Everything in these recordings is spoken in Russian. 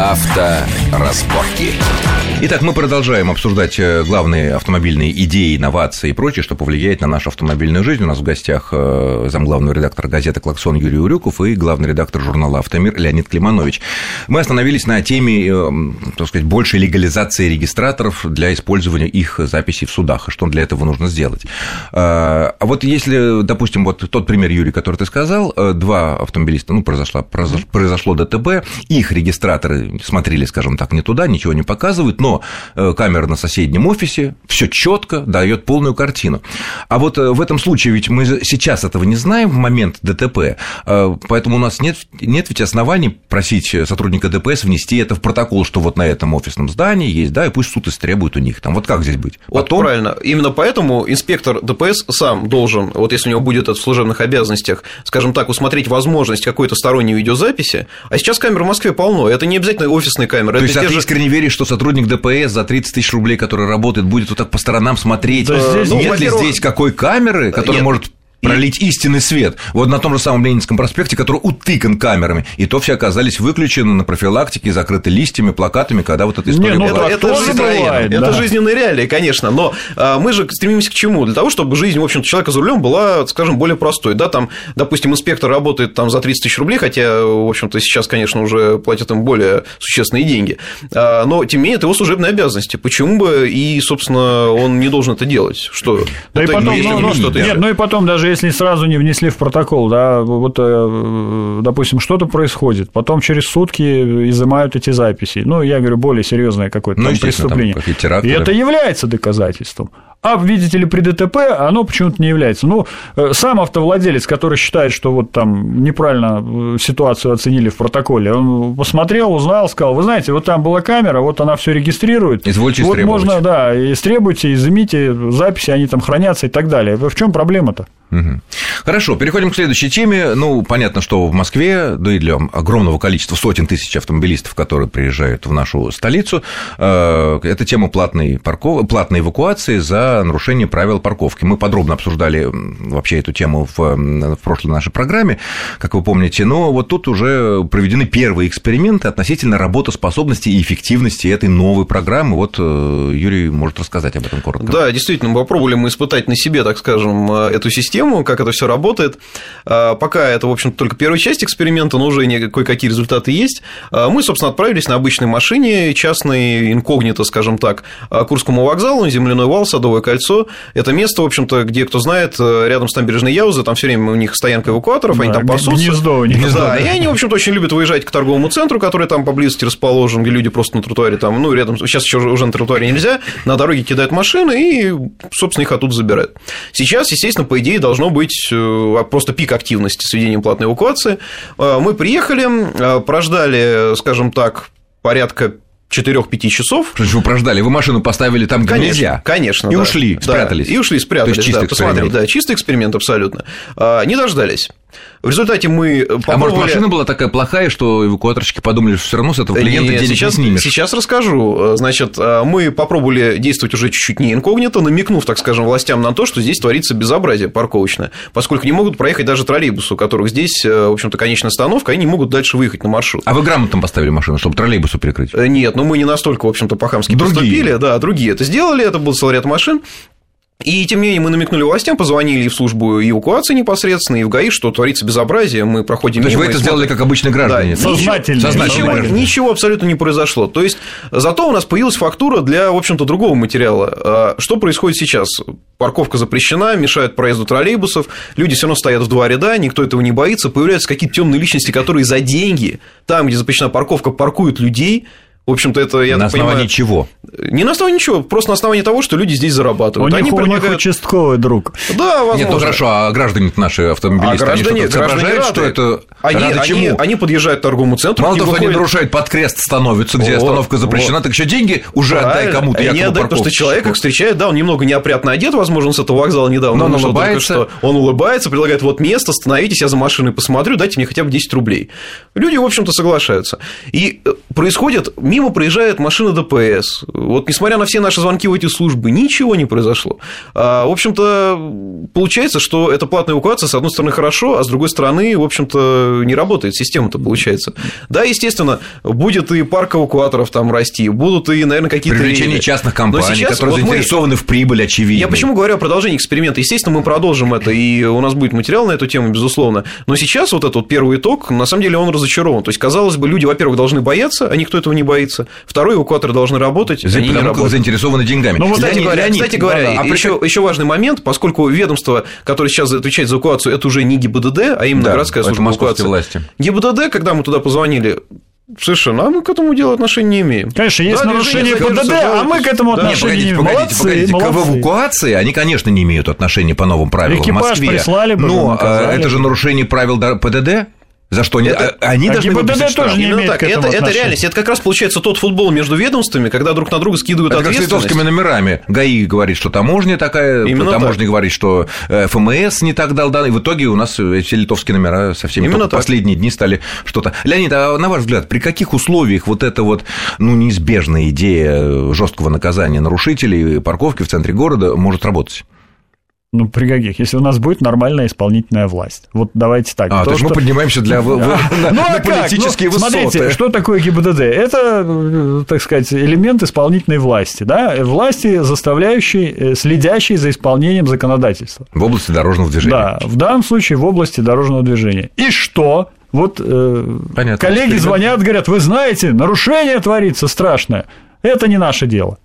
Авторазборки. Итак, мы продолжаем обсуждать э, главные автомобильные идеи, инновации и прочее, что повлияет на нашу автомобильную жизнь. У нас в гостях э, замглавного редактора газеты «Клаксон» Юрий Урюков и главный редактор журнала «Автомир» Леонид Климанович. Мы остановились на теме, э, так сказать, большей легализации регистраторов для использования их записей в судах, и что для этого нужно сделать. А вот если, допустим, вот тот пример, Юрий, который ты сказал, два автомобилиста, ну, произошло, произошло ДТП, их регистраторы смотрели, скажем так, не туда, ничего не показывают, но но э, камера на соседнем офисе, все четко дает полную картину. А вот э, в этом случае, ведь мы сейчас этого не знаем в момент ДТП, э, поэтому у нас нет, нет ведь оснований просить сотрудника ДПС внести это в протокол, что вот на этом офисном здании есть, да, и пусть суд истребует у них там. Вот как здесь быть? Потом... Вот правильно. Именно поэтому инспектор ДПС сам должен, вот если у него будет это в служебных обязанностях, скажем так, усмотреть возможность какой-то сторонней видеозаписи, а сейчас камер в Москве полно, это не обязательно офисные камеры. То это есть, а ты искренне веришь, что сотрудник ДПС ДПС за 30 тысяч рублей, который работает, будет вот так по сторонам смотреть. Да, здесь, ну, Нет ли здесь какой камеры, которая Нет. может пролить истинный свет. Вот на том же самом Ленинском проспекте, который утыкан камерами, и то все оказались выключены на профилактике, закрыты листьями, плакатами, когда вот эта история Не, ну, была. Это, это, жизнь, бывает, это да. жизненные реалии, конечно, но а, мы же стремимся к чему? Для того, чтобы жизнь, в общем-то, человека за рулем была, скажем, более простой. Да, там, допустим, инспектор работает там за 30 тысяч рублей, хотя, в общем-то, сейчас, конечно, уже платят им более существенные деньги, а, но, тем не менее, это его служебные обязанности. Почему бы и, собственно, он не должен это делать? Что? Да это, и потом, ну, ну, нет, ну и потом, даже если сразу не внесли в протокол, да, вот, э, допустим, что-то происходит, потом через сутки изымают эти записи. Ну, я говорю, более серьезное какое-то ну, преступление. Там и это является доказательством. А, видите ли, при ДТП оно почему-то не является. Ну, э, сам автовладелец, который считает, что вот там неправильно э, ситуацию оценили в протоколе, он посмотрел, узнал, сказал, вы знаете, вот там была камера, вот она все регистрирует. Извольте вот можно, да, истребуйте, изымите записи, они там хранятся и так далее. В чем проблема-то? Угу. Хорошо, переходим к следующей теме. Ну, понятно, что в Москве, да и для огромного количества сотен тысяч автомобилистов, которые приезжают в нашу столицу, э, это тема платной, парков... платной эвакуации за нарушение правил парковки. Мы подробно обсуждали вообще эту тему в, в прошлой нашей программе, как вы помните, но вот тут уже проведены первые эксперименты относительно работоспособности и эффективности этой новой программы. Вот э, Юрий может рассказать об этом коротко. Да, действительно, попробовали мы испытать на себе, так скажем, э, эту систему как это все работает. А, пока это, в общем-то, только первая часть эксперимента, но уже кое-какие результаты есть. Мы, собственно, отправились на обычной машине, частной, инкогнито, скажем так, Курскому вокзалу, земляной вал, Садовое кольцо. Это место, в общем-то, где, кто знает, рядом с набережной Яузы, там все время у них стоянка эвакуаторов, да, они там пасутся. Гнездо у них. Гнездо, да, и они, в общем-то, очень любят выезжать к торговому центру, который там поблизости расположен, где люди просто на тротуаре там, ну, рядом, сейчас еще уже на тротуаре нельзя, на дороге кидают машины и, собственно, их оттуда забирают. Сейчас, естественно, по идее, должно быть э, а просто пик активности с введением платной эвакуации. А, мы приехали, прождали, скажем так, порядка 4-5 часов. Что вы прождали? Вы машину поставили там, где конечно, нельзя? Конечно, И да. ушли, спрятались? Да, и ушли, спрятались, То есть, чистый да, посмотреть. Да, чистый эксперимент абсолютно. Не дождались. В результате мы попробовали... А может, машина была такая плохая, что эвакуаторщики подумали, что все равно с этого клиента Нет, денег сейчас, не снимешь? Сейчас расскажу. Значит, мы попробовали действовать уже чуть-чуть не инкогнито, намекнув, так скажем, властям на то, что здесь творится безобразие парковочное, поскольку не могут проехать даже троллейбусы, у которых здесь, э, в общем-то, конечная остановка, они не могут дальше выехать на маршрут. А вы грамотно поставили машину, чтобы троллейбусу перекрыть? Э, нет, ну мы не настолько, в общем-то, по-хамски поступили. Да, другие это сделали, это был целый ряд машин. И тем не менее мы намекнули властям, позвонили в службу эвакуации непосредственно, и в ГАИ, что творится безобразие, мы проходим То есть вы это сделали как обычные граждане? Да, сознательно. Сознательно. Ничего, ничего абсолютно не произошло. То есть зато у нас появилась фактура для, в общем-то, другого материала. А что происходит сейчас? Парковка запрещена, мешают проезду троллейбусов, люди все равно стоят в два ряда, никто этого не боится, появляются какие-то темные личности, которые за деньги, там, где запрещена парковка, паркуют людей, в общем-то, это, я На так основании понимаю, чего? Не на основании чего, просто на основании того, что люди здесь зарабатывают. У Они них, предлагают... у них участковый друг. Да, возможно. Нет, ну хорошо, а граждане наши автомобилисты, а граждане, они граждане что это они, рады они, чему? Они подъезжают к торговому центру. Мало того, выходят... они нарушают под крест становятся, где вот, остановка запрещена, вот. так еще деньги уже Правильно. отдай кому-то. Не отдай, потому что человек их встречает, да, он немного неопрятно одет, возможно, с этого вокзала недавно Но он улыбается. Что он улыбается, предлагает вот место, становитесь, я за машиной посмотрю, дайте мне хотя бы 10 рублей. Люди, в общем-то, соглашаются. И э, происходит мимо мимо проезжает машина ДПС. Вот несмотря на все наши звонки в эти службы, ничего не произошло. А, в общем-то, получается, что эта платная эвакуация, с одной стороны, хорошо, а с другой стороны, в общем-то, не работает система-то, получается. Да, естественно, будет и парк эвакуаторов там расти, будут и, наверное, какие-то... Привлечение частных компаний, сейчас, которые вот заинтересованы мы... в прибыли, очевидно. Я почему говорю о продолжении эксперимента? Естественно, мы продолжим это, и у нас будет материал на эту тему, безусловно. Но сейчас вот этот вот первый итог, на самом деле, он разочарован. То есть, казалось бы, люди, во-первых, должны бояться, а никто этого не боится. Второй, эвакуаторы должны работать, За, они не работают. заинтересованы деньгами. Ну, вот, кстати Леонид, говоря, Леонид, кстати говоря да, да. А еще, при... еще важный момент, поскольку ведомство, которое сейчас отвечает за эвакуацию, это уже не ГИБДД, а именно да, городская служба эвакуации. власти. ГИБДД, когда мы туда позвонили, Совершенно. А мы к этому делу отношения не имеем. Конечно, есть да, нарушение ПДД, а мы к этому да. отношения не имеем. Погодите, молодцы, погодите. Молодцы. К эвакуации они, конечно, не имеют отношения по новым правилам Экипаж в Москве. прислали бы, но а, это же нарушение правил ПДД. За что это, они а должны ГИБДД тоже не имеет так. это, это реальность. Это как раз получается тот футбол между ведомствами, когда друг на друга скидывают это ответственность. Как с литовскими номерами. ГАИ говорит, что таможня такая, Именно таможня так. говорит, что э, ФМС не так дал данные. В итоге у нас эти литовские номера совсем Именно так. последние дни стали что-то. Леонид, а на ваш взгляд, при каких условиях вот эта вот ну, неизбежная идея жесткого наказания нарушителей парковки в центре города может работать? Ну, при каких? Если у нас будет нормальная исполнительная власть. Вот давайте так. А, то, то есть что... мы поднимаемся для... ну, а политические высоты. Смотрите, что такое ГИБДД? Это, так сказать, элемент исполнительной власти, да? Власти, заставляющей, э, следящей за исполнением законодательства. В области дорожного движения. Да, в данном случае в области дорожного движения. И что? Вот э, Понятно, коллеги звонят, говорят, вы знаете, нарушение творится страшное. Это не наше дело.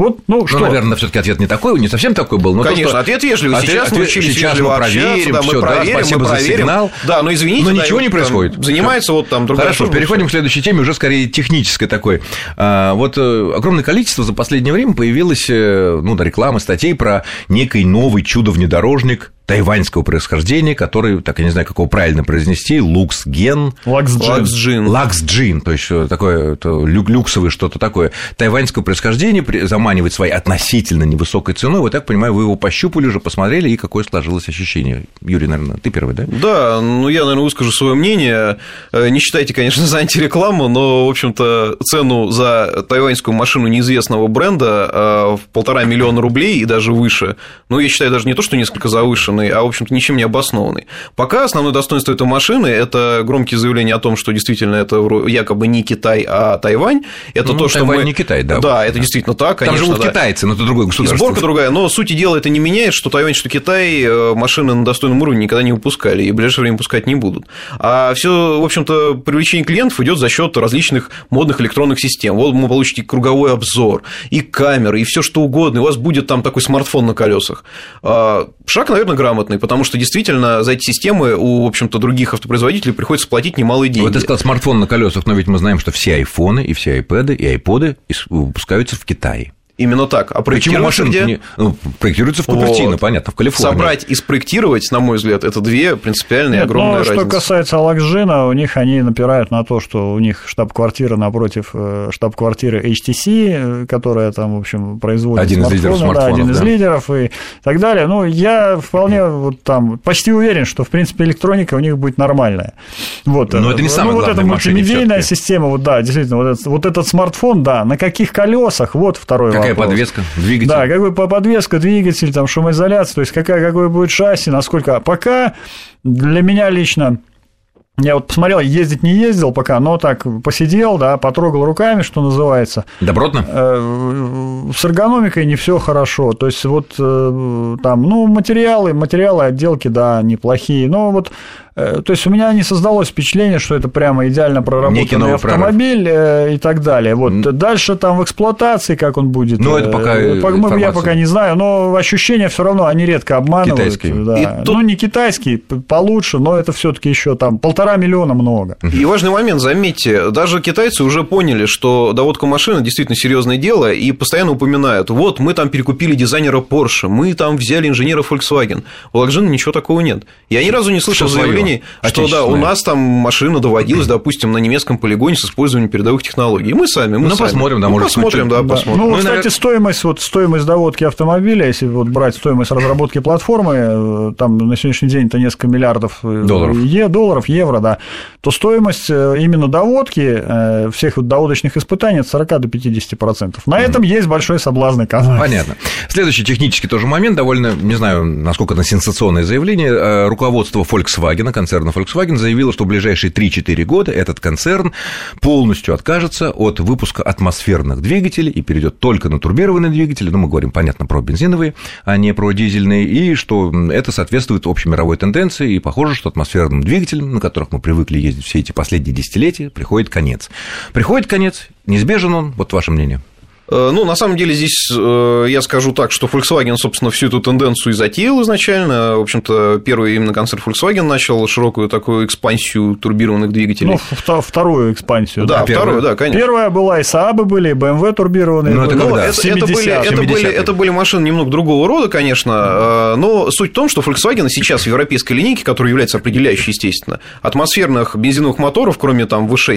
Вот, ну, ну что? наверное, все-таки ответ не такой, не совсем такой был. Но Конечно, то, что... ответ вежливый. Ответ, сейчас ответ, мы сейчас мы проверим, да, мы все, проверим, да, спасибо мы проверим. за сигнал. Да, но извините, но да, ничего не происходит. Занимается вот там другая Хорошо, переходим к следующей теме, уже скорее технической такой. А, вот э, огромное количество за последнее время появилось, э, ну, рекламы, статей про некий новый чудо-внедорожник тайваньского происхождения, который, так я не знаю, как его правильно произнести, Luxgen. Luxgen. Luxgen, то есть такое то, люксовое что-то такое. Тайваньского происхождения заманивает своей относительно невысокой ценой. Вот так понимаю, вы его пощупали уже, посмотрели, и какое сложилось ощущение. Юрий, наверное, ты первый, да? Да, ну я, наверное, выскажу свое мнение. Э, не считайте, конечно, за антирекламу, но, в общем-то, цену за тайваньскую машину неизвестного бренда э, в полтора миллиона рублей и даже выше. Ну, я считаю, даже не то, что несколько завышен, обоснованный, а, в общем-то, ничем не обоснованный. Пока основное достоинство этой машины – это громкие заявления о том, что действительно это якобы не Китай, а Тайвань. Это ну, то, что Тайвань мы... не Китай, да. Да, это действительно так, конечно. Там живут да. китайцы, но это другое государство. И сборка другая, но сути дела это не меняет, что Тайвань, что Китай э, машины на достойном уровне никогда не выпускали и в ближайшее время пускать не будут. А все, в общем-то, привлечение клиентов идет за счет различных модных электронных систем. Вот вы получите круговой обзор, и камеры, и все что угодно, и у вас будет там такой смартфон на колесах. А, шаг, наверное, грамотный, потому что действительно за эти системы у, в общем-то, других автопроизводителей приходится платить немалые деньги. Вот ты сказал смартфон на колесах, но ведь мы знаем, что все айфоны и все айпэды и айподы выпускаются в Китае. Именно так. А проектируется где? Не... Ну, проектируется в Купертино, вот. понятно, в Калифорнии. Собрать и спроектировать, на мой взгляд, это две принципиальные Нет, огромные но разницы. Что касается Алакжина, у них они напирают на то, что у них штаб-квартира напротив э, штаб-квартиры HTC, которая там, в общем, производит один из лидеров да, один из да. лидеров и так далее. Ну, я вполне вот там почти уверен, что, в принципе, электроника у них будет нормальная. Вот. Но это не самое ну, вот эта мультимедийная система, вот, да, действительно, вот этот, вот этот смартфон, да, на каких колесах, вот второй Какая вопрос. подвеска, двигатель? Да, какой подвеска, двигатель, там, шумоизоляция, то есть какая, какой будет шасси, насколько. Пока для меня лично я вот посмотрел, ездить не ездил пока, но так посидел, да, потрогал руками, что называется. Добротно? Э, с эргономикой не все хорошо. То есть, вот э, там, ну, материалы, материалы отделки, да, неплохие. Но вот то есть у меня не создалось впечатление, что это прямо идеально проработанный автомобиль прорыв. Э, и так далее. Вот mm. дальше там в эксплуатации, как он будет. Ну, это э, пока информация. Я пока не знаю, но ощущения все равно, они редко обманывают. Китайские. Да. И тут... Ну, не китайский, получше, но это все-таки еще там полтора миллиона много. И важный момент, заметьте, даже китайцы уже поняли, что доводка машины действительно серьезное дело, и постоянно упоминают, вот мы там перекупили дизайнера Porsche, мы там взяли инженера Volkswagen. У Лакжина ничего такого нет. Я ни разу не слышал заявления заявлений, что да, у нас там машина доводилась, допустим, на немецком полигоне с использованием передовых технологий. Мы сами, мы ну, сами. посмотрим, да, ну, может посмотрим, да, да, посмотрим. Ну, ну кстати, наверное... стоимость, вот, стоимость доводки автомобиля, если вот брать стоимость разработки платформы, э, там на сегодняшний день это несколько миллиардов э, долларов, е, долларов евро, да, то стоимость э, именно доводки всех вот доводочных испытаний от 40 до 50%. На этом есть большой соблазн экономики. Понятно. Следующий технический тоже момент, довольно, не знаю, насколько это сенсационное заявление. Руководство Volkswagen, концерна Volkswagen, заявило, что в ближайшие 3-4 года этот концерн полностью откажется от выпуска атмосферных двигателей и перейдет только на турбированные двигатели, ну, мы говорим, понятно, про бензиновые, а не про дизельные, и что это соответствует общей мировой тенденции, и похоже, что атмосферным двигателям, на которых мы привыкли ездить все эти последние десятилетия, приходит конец. Приходит конец, неизбежен он, вот ваше мнение. Э, ну, на самом деле, здесь э, я скажу так, что Volkswagen, собственно, всю эту тенденцию и затеял изначально. В общем-то, первый именно концерн Volkswagen начал широкую такую экспансию турбированных двигателей. Ну, вторую экспансию. Да, да вторую, да, конечно. Первая была и Saab были, и BMW турбированные. Ну, это, были. когда? Это, это, были, это, были, это были машины немного другого рода, конечно, э, но суть в том, что Volkswagen сейчас в европейской линейке, которая является определяющей, естественно, атмосферных бензиновых моторов, кроме там V6,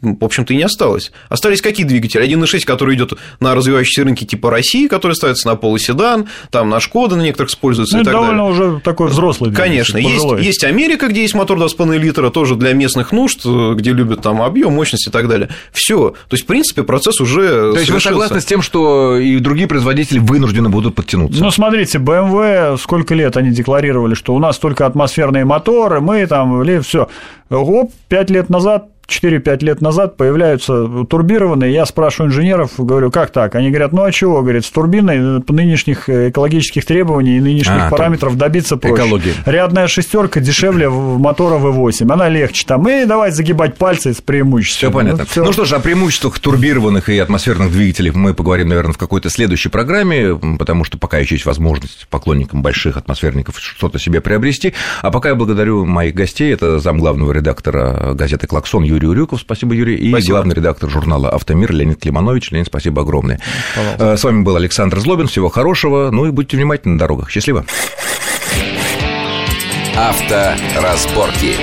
в общем-то, и не осталось. Остались какие двигатели? 1.6, который идет на развивающиеся рынки типа России, которые ставятся на полуседан, там на Шкода на некоторых используются ну, и так довольно далее. уже такой взрослый двигатель. Конечно, есть, есть Америка, где есть мотор 2,5 литра, тоже для местных нужд, где любят там объем, мощность и так далее. Все. То есть, в принципе, процесс уже То есть, вы согласны с тем, что и другие производители вынуждены будут подтянуться? Ну, смотрите, BMW, сколько лет они декларировали, что у нас только атмосферные моторы, мы там, все. Оп, пять лет назад 4-5 лет назад появляются турбированные, я спрашиваю инженеров, говорю, как так? Они говорят, ну а чего, говорит, с турбиной по нынешних экологических требований и нынешних а, параметров добиться проще. Экология. Рядная шестерка дешевле мотора V8, она легче там, и давай загибать пальцы с преимуществом. Все понятно. Ну, всё. ну что ж, о преимуществах турбированных и атмосферных двигателей мы поговорим, наверное, в какой-то следующей программе, потому что пока еще есть возможность поклонникам больших атмосферников что-то себе приобрести. А пока я благодарю моих гостей, это замглавного редактора газеты «Клаксон» Юрий Урюков. Спасибо, Юрий. И спасибо. главный редактор журнала «Автомир» Леонид Климанович. Леонид, спасибо огромное. Пожалуйста. Э, с вами был Александр Злобин. Всего хорошего. Ну и будьте внимательны на дорогах. Счастливо. Авторазборки.